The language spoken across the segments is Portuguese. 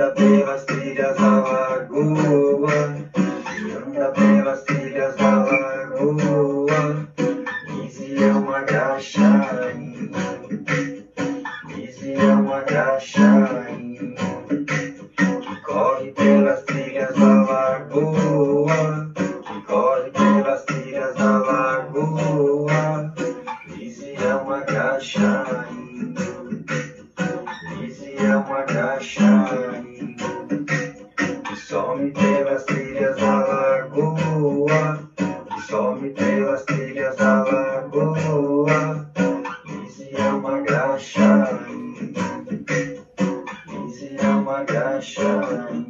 anda pelas trilhas da lagoa. Que anda pelas trilhas da lagoa. Lizzie é uma graxainha. Lagoa. Some pelas trilhas da lagoa. Lizzie é uma graxainha. Lizzie é uma graxainha.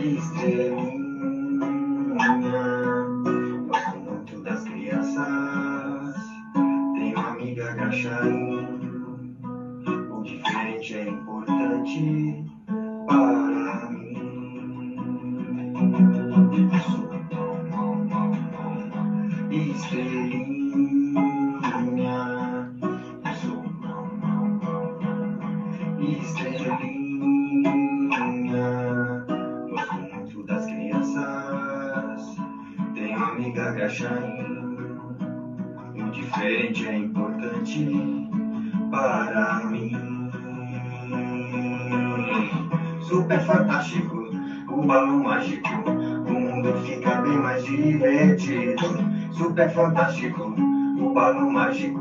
estrelinha. Gosto muito das crianças. Tenho amiga graxainha. O diferente é importante para mim. Sou estrelinha. Sou estrelinha. Graxainha. O diferente é importante para mim. Super fantástico, o balão mágico. O mundo fica bem mais divertido. Super fantástico, o balão mágico.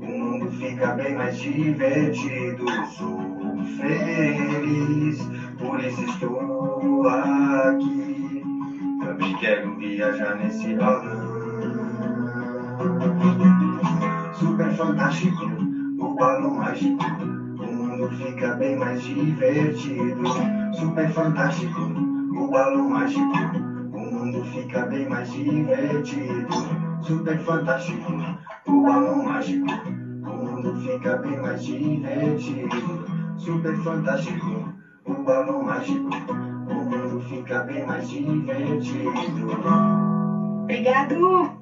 O mundo fica bem mais divertido. Sou feliz, por isso estou aqui. Quero viajar nesse balão. Super fantástico, o balão mágico. O mundo fica bem mais divertido. Super fantástico, o balão mágico. O mundo fica bem mais divertido. Super fantástico, o balão mágico. O mundo fica bem mais divertido. Super fantástico, o balão mágico. Fica bem mais divertido. Obrigado!